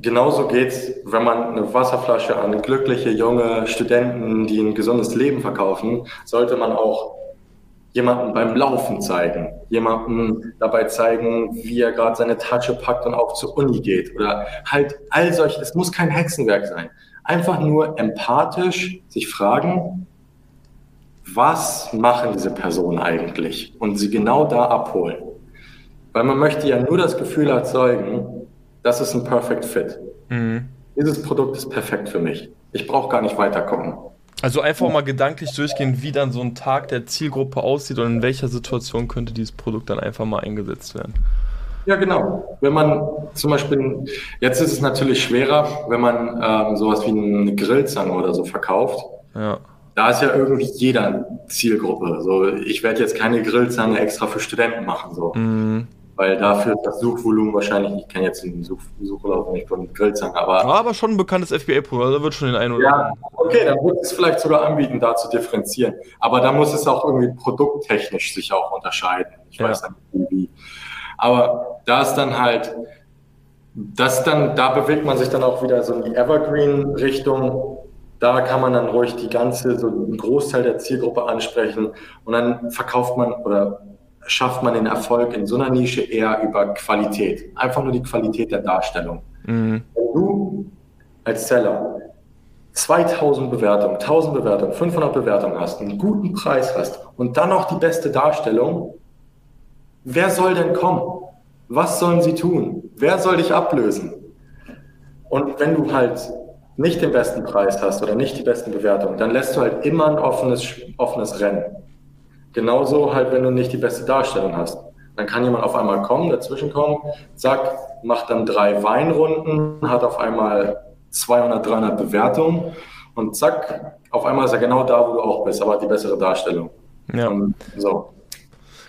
Genauso geht es, wenn man eine Wasserflasche an glückliche junge Studenten, die ein gesundes Leben verkaufen, sollte man auch jemanden beim Laufen zeigen, jemanden dabei zeigen, wie er gerade seine Tasche packt und auch zur Uni geht oder halt all solche, es muss kein Hexenwerk sein. Einfach nur empathisch sich fragen, was machen diese Personen eigentlich und sie genau da abholen. Weil man möchte ja nur das Gefühl erzeugen, das ist ein Perfect Fit. Mhm. Dieses Produkt ist perfekt für mich. Ich brauche gar nicht weiter gucken. Also einfach mal gedanklich durchgehen, wie dann so ein Tag der Zielgruppe aussieht und in welcher Situation könnte dieses Produkt dann einfach mal eingesetzt werden. Ja, genau. Wenn man zum Beispiel, jetzt ist es natürlich schwerer, wenn man ähm, sowas wie eine Grillzange oder so verkauft. Ja. Da ist ja irgendwie jeder Zielgruppe. So, ich werde jetzt keine Grillzange extra für Studenten machen. So. Mhm weil dafür das Suchvolumen wahrscheinlich, ich kenne jetzt den Such Suchlauf nicht von Grillzange, aber. Ja, aber schon ein bekanntes FBA-Produkt, also da wird schon den einen oder Ja, okay, dann wird es vielleicht sogar anbieten, da zu differenzieren. Aber da muss es auch irgendwie produkttechnisch sich auch unterscheiden. Ich ja. weiß nicht wie. Aber da ist dann halt, das dann, da bewegt man sich dann auch wieder so in die Evergreen-Richtung. Da kann man dann ruhig die ganze, so einen Großteil der Zielgruppe ansprechen und dann verkauft man oder schafft man den Erfolg in so einer Nische eher über Qualität. Einfach nur die Qualität der Darstellung. Mhm. Wenn du als Seller 2000 Bewertungen, 1000 Bewertungen, 500 Bewertungen hast, einen guten Preis hast und dann noch die beste Darstellung, wer soll denn kommen? Was sollen sie tun? Wer soll dich ablösen? Und wenn du halt nicht den besten Preis hast oder nicht die besten Bewertungen, dann lässt du halt immer ein offenes, offenes Rennen. Genauso halt, wenn du nicht die beste Darstellung hast. Dann kann jemand auf einmal kommen, dazwischen kommen, zack, macht dann drei Weinrunden, hat auf einmal 200, 300 Bewertungen und zack, auf einmal ist er genau da, wo du auch bist, aber hat die bessere Darstellung. Ja. Und so.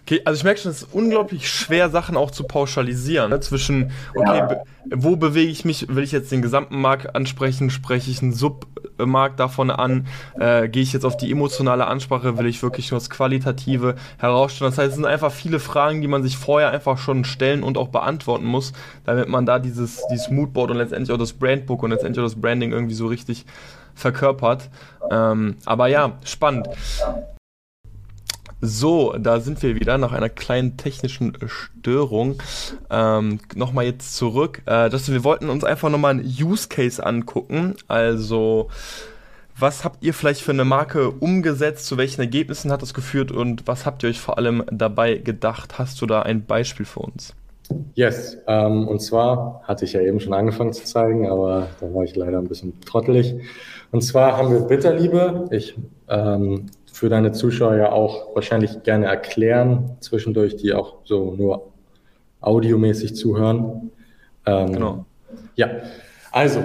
Okay, also ich merke schon, es ist unglaublich schwer, Sachen auch zu pauschalisieren. Ne? Zwischen, okay, ja. be wo bewege ich mich? Will ich jetzt den gesamten Markt ansprechen? Spreche ich einen Submarkt davon an? Äh, Gehe ich jetzt auf die emotionale Ansprache? Will ich wirklich nur das Qualitative herausstellen? Das heißt, es sind einfach viele Fragen, die man sich vorher einfach schon stellen und auch beantworten muss, damit man da dieses, dieses Moodboard und letztendlich auch das Brandbook und letztendlich auch das Branding irgendwie so richtig verkörpert. Ähm, aber ja, spannend. So, da sind wir wieder nach einer kleinen technischen Störung. Ähm, nochmal jetzt zurück. Äh, das, wir wollten uns einfach nochmal einen Use Case angucken. Also, was habt ihr vielleicht für eine Marke umgesetzt? Zu welchen Ergebnissen hat das geführt und was habt ihr euch vor allem dabei gedacht? Hast du da ein Beispiel für uns? Yes, ähm, und zwar hatte ich ja eben schon angefangen zu zeigen, aber da war ich leider ein bisschen trottelig. Und zwar haben wir Bitterliebe. Ich ähm, für deine Zuschauer ja auch wahrscheinlich gerne erklären, zwischendurch, die auch so nur audiomäßig zuhören. Ähm, genau. Ja, also,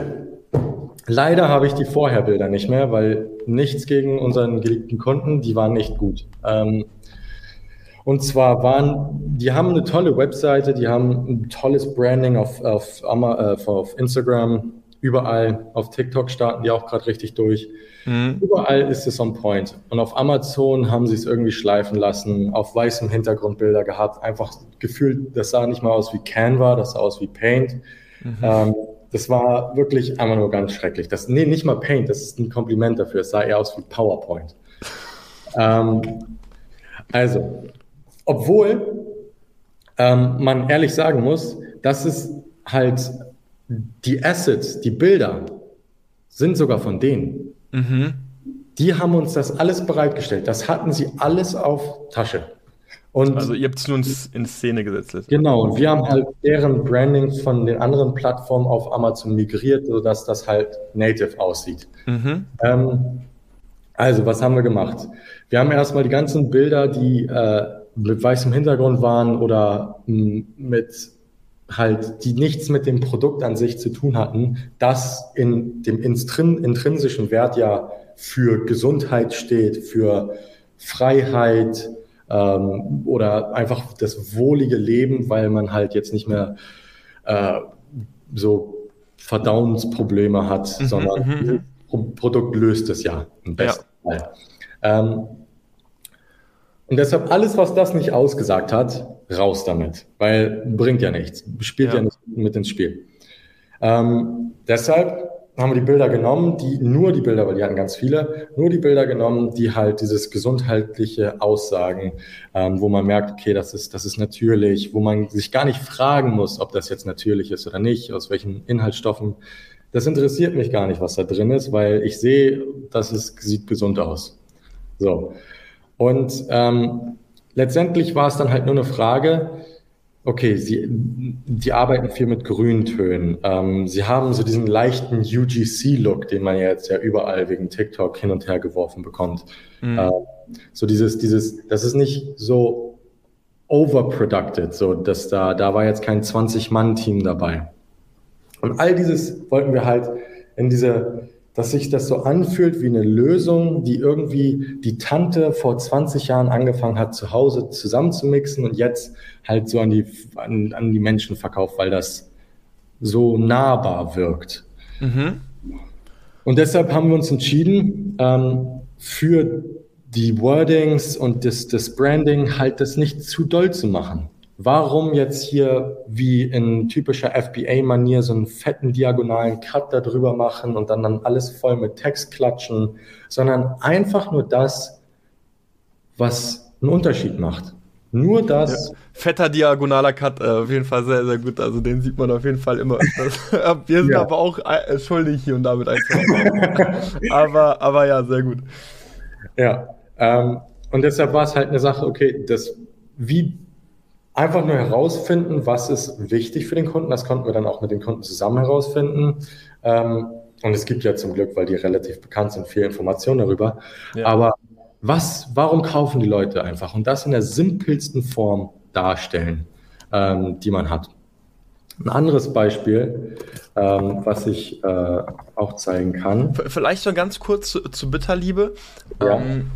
leider habe ich die Vorherbilder nicht mehr, weil nichts gegen unseren geliebten Kunden, die waren nicht gut. Ähm, und zwar waren, die haben eine tolle Webseite, die haben ein tolles Branding auf, auf, äh, auf Instagram, überall, auf TikTok starten die auch gerade richtig durch. Mhm. Überall ist es on point. Und auf Amazon haben sie es irgendwie schleifen lassen, auf weißem Hintergrund Bilder gehabt. Einfach gefühlt, das sah nicht mal aus wie Canva, das sah aus wie Paint. Mhm. Ähm, das war wirklich einfach nur ganz schrecklich. Das, nee, nicht mal Paint, das ist ein Kompliment dafür. Es sah eher aus wie PowerPoint. ähm, also, obwohl ähm, man ehrlich sagen muss, dass es halt die Assets, die Bilder, sind sogar von denen. Mhm. Die haben uns das alles bereitgestellt. Das hatten sie alles auf Tasche. Und also ihr habt es nun in Szene gesetzt. Genau, und wir haben halt deren Branding von den anderen Plattformen auf Amazon migriert, sodass das halt native aussieht. Mhm. Ähm, also, was haben wir gemacht? Wir haben erstmal die ganzen Bilder, die äh, mit weißem Hintergrund waren oder mit halt, die nichts mit dem Produkt an sich zu tun hatten, das in dem intrinsischen Wert ja für Gesundheit steht, für Freiheit ähm, oder einfach das wohlige Leben, weil man halt jetzt nicht mehr äh, so Verdauungsprobleme hat, mhm, sondern mhm, mhm. das Produkt löst es ja im besten ja. Fall. Ähm, und deshalb alles, was das nicht ausgesagt hat, raus damit, weil bringt ja nichts, spielt ja, ja nicht mit ins Spiel. Ähm, deshalb haben wir die Bilder genommen, die nur die Bilder, weil die hatten ganz viele, nur die Bilder genommen, die halt dieses gesundheitliche Aussagen, ähm, wo man merkt, okay, das ist, das ist natürlich, wo man sich gar nicht fragen muss, ob das jetzt natürlich ist oder nicht, aus welchen Inhaltsstoffen. Das interessiert mich gar nicht, was da drin ist, weil ich sehe, dass es sieht gesund aus. So. Und ähm, letztendlich war es dann halt nur eine Frage, Okay, Sie, die arbeiten viel mit Grüntönen. Ähm, Sie haben so diesen leichten UGC-Look, den man jetzt ja überall wegen TikTok hin und her geworfen bekommt. Mhm. Ähm, so dieses, dieses, das ist nicht so overproducted, so dass da, da war jetzt kein 20-Mann-Team dabei. Und all dieses wollten wir halt in diese dass sich das so anfühlt wie eine Lösung, die irgendwie die Tante vor 20 Jahren angefangen hat, zu Hause zusammenzumixen und jetzt halt so an die, an, an die Menschen verkauft, weil das so nahbar wirkt. Mhm. Und deshalb haben wir uns entschieden, ähm, für die Wordings und das, das Branding halt das nicht zu doll zu machen. Warum jetzt hier wie in typischer FBA-Manier so einen fetten diagonalen Cut da drüber machen und dann, dann alles voll mit Text klatschen, sondern einfach nur das, was einen Unterschied macht. Nur das. Ja, fetter diagonaler Cut, äh, auf jeden Fall sehr, sehr gut. Also den sieht man auf jeden Fall immer Wir sind ja. aber auch äh, schuldig hier und damit aber, aber ja, sehr gut. Ja. Ähm, und deshalb war es halt eine Sache, okay, das, wie einfach nur herausfinden, was ist wichtig für den Kunden. Das konnten wir dann auch mit den Kunden zusammen herausfinden. Ähm, und es gibt ja zum Glück, weil die relativ bekannt sind, viel Information darüber. Ja. Aber was, warum kaufen die Leute einfach? Und das in der simpelsten Form darstellen, ähm, die man hat. Ein anderes Beispiel, ähm, was ich äh, auch zeigen kann. Vielleicht noch ganz kurz zu, zu Bitterliebe. Ja. Ähm,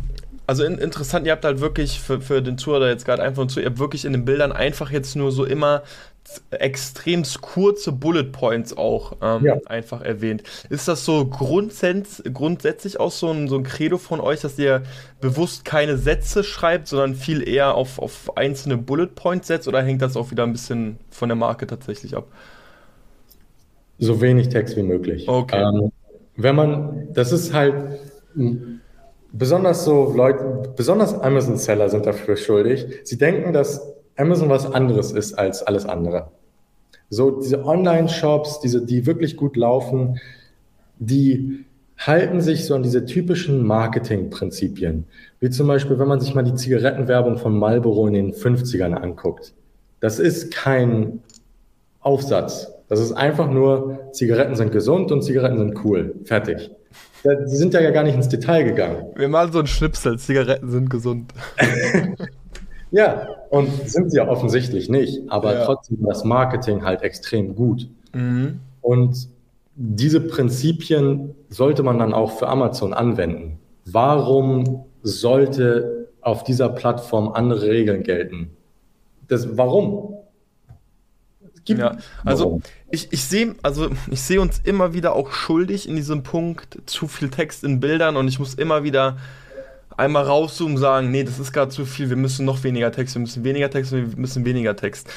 also in, interessant, ihr habt halt wirklich für, für den Zuhörer jetzt gerade einfach zu, ihr habt wirklich in den Bildern einfach jetzt nur so immer extrem kurze Bullet Points auch ähm, ja. einfach erwähnt. Ist das so grundsätz grundsätzlich auch so ein, so ein Credo von euch, dass ihr bewusst keine Sätze schreibt, sondern viel eher auf, auf einzelne Bullet Points setzt oder hängt das auch wieder ein bisschen von der Marke tatsächlich ab? So wenig Text wie möglich. Okay. Ähm, wenn man, das ist halt besonders so Leute, besonders Amazon-Seller sind dafür schuldig. Sie denken, dass Amazon was anderes ist als alles andere. So diese Online-Shops, diese, die wirklich gut laufen, die halten sich so an diese typischen Marketing-Prinzipien. Wie zum Beispiel, wenn man sich mal die Zigarettenwerbung von Marlboro in den 50ern anguckt. Das ist kein Aufsatz. Das ist einfach nur, Zigaretten sind gesund und Zigaretten sind cool. Fertig. Sie sind ja gar nicht ins Detail gegangen. Wir malen so ein Schnipsel, Zigaretten sind gesund. ja, und sind sie ja offensichtlich nicht, aber ja. trotzdem das Marketing halt extrem gut. Mhm. Und diese Prinzipien sollte man dann auch für Amazon anwenden. Warum sollte auf dieser Plattform andere Regeln gelten? Das, warum? Gibt ja, also ich, ich sehe also ich sehe uns immer wieder auch schuldig in diesem Punkt zu viel Text in Bildern und ich muss immer wieder einmal rauszoomen und sagen, nee, das ist gerade zu viel, wir müssen noch weniger Text, wir müssen weniger Text, wir müssen weniger Text.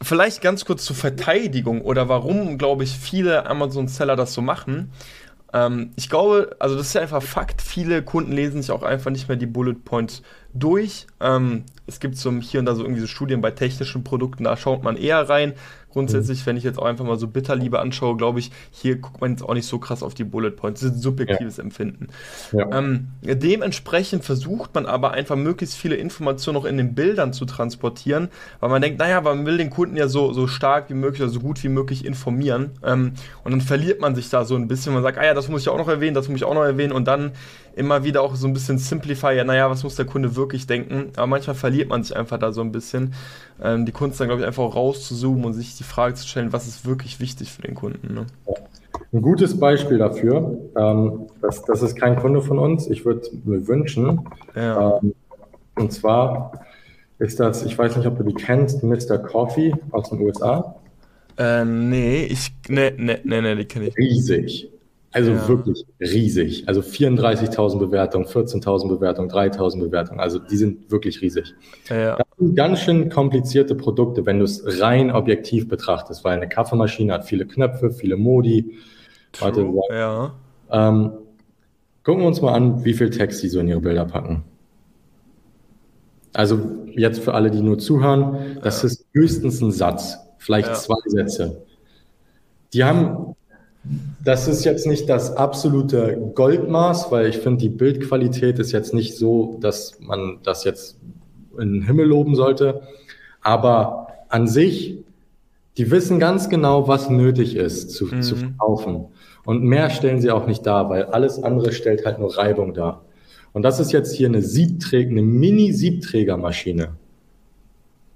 Vielleicht ganz kurz zur Verteidigung oder warum, glaube ich, viele Amazon-Seller das so machen. Ähm, ich glaube, also das ist ja einfach Fakt, viele Kunden lesen sich auch einfach nicht mehr die Bullet Points durch. Ähm, es gibt so hier und da so irgendwie so Studien bei technischen Produkten, da schaut man eher rein. Grundsätzlich, mhm. wenn ich jetzt auch einfach mal so Bitterliebe anschaue, glaube ich, hier guckt man jetzt auch nicht so krass auf die Bullet Points. Das ist ein subjektives ja. Empfinden. Ja. Ähm, dementsprechend versucht man aber einfach möglichst viele Informationen noch in den Bildern zu transportieren, weil man denkt, naja, man will den Kunden ja so, so stark wie möglich oder so gut wie möglich informieren. Ähm, und dann verliert man sich da so ein bisschen. Man sagt, ah ja, das muss ich auch noch erwähnen, das muss ich auch noch erwähnen. Und dann immer wieder auch so ein bisschen simplify, ja, naja, was muss der Kunde wirklich denken? Aber manchmal verliert man sich einfach da so ein bisschen. Ähm, die Kunst dann, glaube ich, einfach rauszuzoomen und sich die Frage zu stellen, was ist wirklich wichtig für den Kunden. Ne? Ein gutes Beispiel dafür, ähm, das, das ist kein Kunde von uns, ich würde mir wünschen, ja. ähm, und zwar ist das, ich weiß nicht, ob du die kennst, Mr. Coffee aus den USA. Äh, nee, ich, nee, nee, nee, nee die kenne ich. Riesig. Also ja. wirklich riesig. Also 34.000 Bewertungen, 14.000 Bewertungen, 3.000 Bewertungen. Also die sind wirklich riesig. Ja. Das sind ganz schön komplizierte Produkte, wenn du es rein objektiv betrachtest, weil eine Kaffeemaschine hat viele Knöpfe, viele Modi. True, Warte, ja. Ähm, gucken wir uns mal an, wie viel Text die so in ihre Bilder packen. Also jetzt für alle, die nur zuhören, das ja. ist höchstens ein Satz, vielleicht zwei Sätze. Die haben, das ist jetzt nicht das absolute Goldmaß, weil ich finde, die Bildqualität ist jetzt nicht so, dass man das jetzt in den Himmel loben sollte. Aber an sich, die wissen ganz genau, was nötig ist zu, mhm. zu verkaufen. Und mehr stellen sie auch nicht dar, weil alles andere stellt halt nur Reibung dar. Und das ist jetzt hier eine Siebträger, eine Mini-Siebträgermaschine.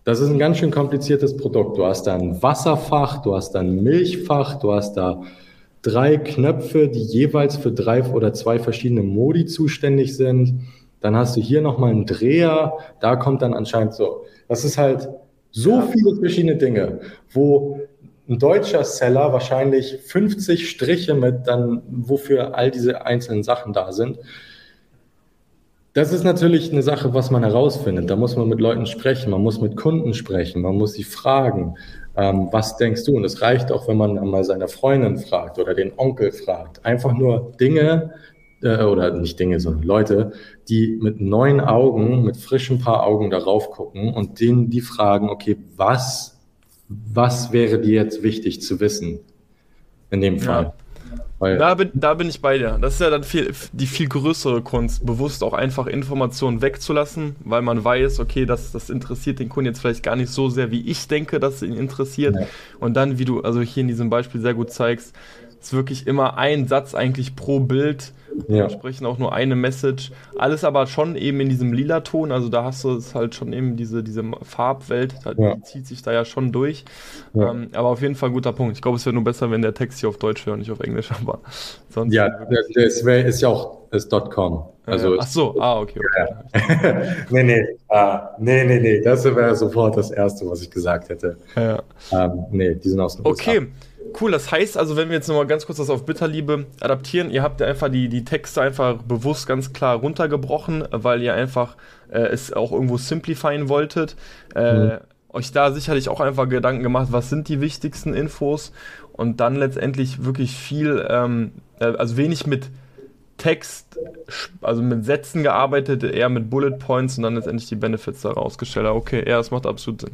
Das ist ein ganz schön kompliziertes Produkt. Du hast da ein Wasserfach, du hast da ein Milchfach, du hast da drei Knöpfe, die jeweils für drei oder zwei verschiedene Modi zuständig sind. Dann hast du hier nochmal einen Dreher, da kommt dann anscheinend so. Das ist halt so viele verschiedene Dinge, wo ein deutscher Seller wahrscheinlich 50 Striche mit dann, wofür all diese einzelnen Sachen da sind. Das ist natürlich eine Sache, was man herausfindet. Da muss man mit Leuten sprechen, man muss mit Kunden sprechen, man muss sie fragen, ähm, was denkst du? Und es reicht auch, wenn man mal seine Freundin fragt oder den Onkel fragt. Einfach nur Dinge, äh, oder nicht Dinge, sondern Leute, die mit neuen Augen, mit frischen paar Augen darauf gucken und denen die fragen, okay, was, was wäre dir jetzt wichtig zu wissen? In dem Fall. Ja. Weil da, bin, da bin ich bei dir. Das ist ja dann viel, die viel größere Kunst, bewusst auch einfach Informationen wegzulassen, weil man weiß, okay, das, das interessiert den Kunden jetzt vielleicht gar nicht so sehr, wie ich denke, dass es ihn interessiert. Ja. Und dann, wie du also hier in diesem Beispiel sehr gut zeigst, ist wirklich immer ein Satz eigentlich pro Bild ja. sprechen auch nur eine Message. Alles aber schon eben in diesem lila Ton, also da hast du es halt schon eben diese, diese Farbwelt, die ja. zieht sich da ja schon durch. Ja. Ähm, aber auf jeden Fall ein guter Punkt. Ich glaube, es wäre nur besser, wenn der Text hier auf Deutsch wäre und nicht auf Englisch, aber sonst. Ja, das wär, ist ja auch das .com. Also Ach so, ah, okay. okay. nee, nee, uh, nee, nee, nee, das wäre sofort das Erste, was ich gesagt hätte. Ja. Ähm, nee, die sind aus dem Okay. Cool, das heißt also, wenn wir jetzt nochmal ganz kurz das auf Bitterliebe adaptieren, ihr habt einfach die, die Texte einfach bewusst ganz klar runtergebrochen, weil ihr einfach äh, es auch irgendwo simplifieren wolltet. Äh, mhm. Euch da sicherlich auch einfach Gedanken gemacht, was sind die wichtigsten Infos und dann letztendlich wirklich viel, ähm, äh, also wenig mit Text, also mit Sätzen gearbeitet, eher mit Bullet Points und dann letztendlich die Benefits da rausgestellt. Okay, ja, das macht absolut Sinn.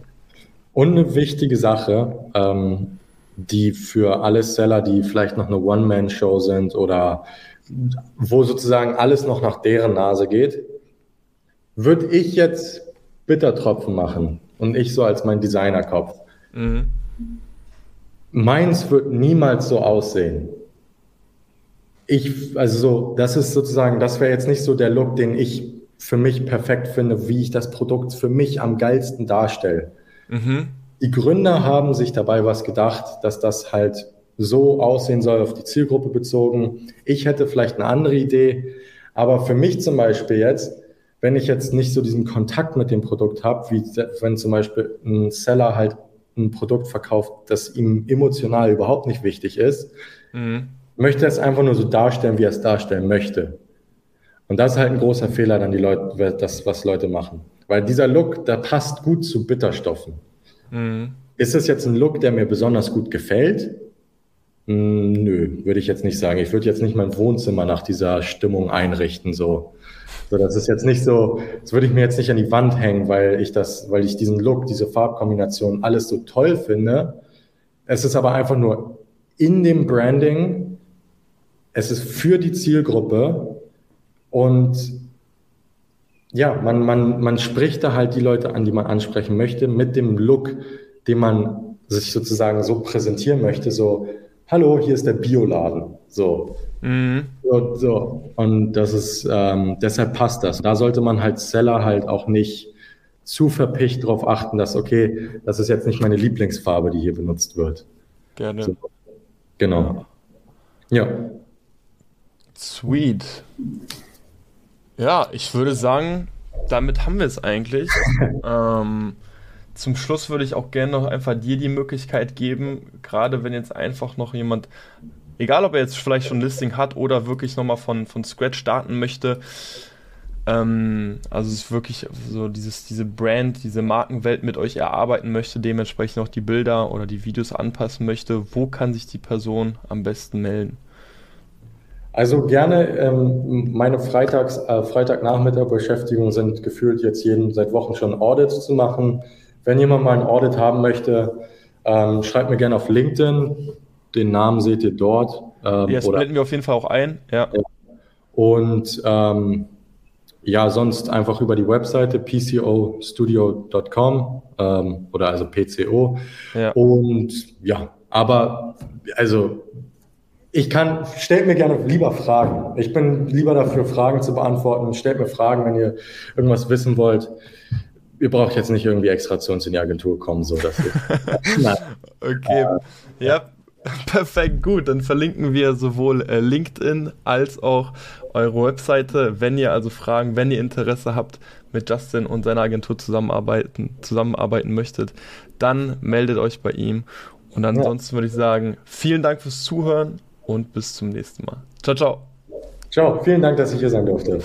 Und eine wichtige Sache, ähm, die für alle Seller, die vielleicht noch eine One-Man-Show sind oder wo sozusagen alles noch nach deren Nase geht, würde ich jetzt Bittertropfen machen und ich so als mein Designerkopf. Mhm. Meins wird niemals so aussehen. Ich, also so, das ist sozusagen, das wäre jetzt nicht so der Look, den ich für mich perfekt finde, wie ich das Produkt für mich am geilsten darstelle. Mhm. Die Gründer haben sich dabei was gedacht, dass das halt so aussehen soll, auf die Zielgruppe bezogen. Ich hätte vielleicht eine andere Idee, aber für mich zum Beispiel jetzt, wenn ich jetzt nicht so diesen Kontakt mit dem Produkt habe, wie wenn zum Beispiel ein Seller halt ein Produkt verkauft, das ihm emotional überhaupt nicht wichtig ist, mhm. möchte er es einfach nur so darstellen, wie er es darstellen möchte. Und das ist halt ein großer Fehler, dann die Leute, das, was Leute machen. Weil dieser Look, der passt gut zu Bitterstoffen. Mhm. Ist es jetzt ein Look, der mir besonders gut gefällt? Hm, nö, würde ich jetzt nicht sagen. Ich würde jetzt nicht mein Wohnzimmer nach dieser Stimmung einrichten, so. So, das ist jetzt nicht so, das würde ich mir jetzt nicht an die Wand hängen, weil ich das, weil ich diesen Look, diese Farbkombination alles so toll finde. Es ist aber einfach nur in dem Branding, es ist für die Zielgruppe und ja, man, man, man spricht da halt die Leute an, die man ansprechen möchte, mit dem Look, den man sich sozusagen so präsentieren möchte, so, hallo, hier ist der Bioladen, so. Mhm. so, so. Und das ist, ähm, deshalb passt das. Da sollte man halt Seller halt auch nicht zu verpicht darauf achten, dass, okay, das ist jetzt nicht meine Lieblingsfarbe, die hier benutzt wird. Gerne. So. Genau. Ja. Sweet. Ja, ich würde sagen, damit haben wir es eigentlich. ähm, zum Schluss würde ich auch gerne noch einfach dir die Möglichkeit geben, gerade wenn jetzt einfach noch jemand, egal ob er jetzt vielleicht schon ein Listing hat oder wirklich nochmal von, von Scratch starten möchte, ähm, also es ist wirklich so dieses, diese Brand, diese Markenwelt mit euch erarbeiten möchte, dementsprechend auch die Bilder oder die Videos anpassen möchte, wo kann sich die Person am besten melden? Also gerne, ähm, meine Freitags, äh, Freitagnachmittag-Beschäftigungen sind gefühlt jetzt jeden seit Wochen schon Audits zu machen. Wenn jemand mal ein Audit haben möchte, ähm, schreibt mir gerne auf LinkedIn. Den Namen seht ihr dort. Ähm, ja, das blenden wir auf jeden Fall auch ein. Ja. Und ähm, ja, sonst einfach über die Webseite pcostudio.com ähm, oder also PCO. Ja. Und ja, aber also ich kann, stellt mir gerne lieber Fragen. Ich bin lieber dafür, Fragen zu beantworten. Stellt mir Fragen, wenn ihr irgendwas wissen wollt. Ihr braucht jetzt nicht irgendwie extra zu uns in die Agentur kommen, so dass Nein. Okay. Äh, ja, perfekt, gut. Dann verlinken wir sowohl äh, LinkedIn als auch eure Webseite. Wenn ihr also Fragen, wenn ihr Interesse habt, mit Justin und seiner Agentur zusammenarbeiten, zusammenarbeiten möchtet, dann meldet euch bei ihm. Und ansonsten ja. würde ich sagen, vielen Dank fürs Zuhören und bis zum nächsten Mal. Ciao, ciao. Ciao, vielen Dank, dass ich hier sein durfte.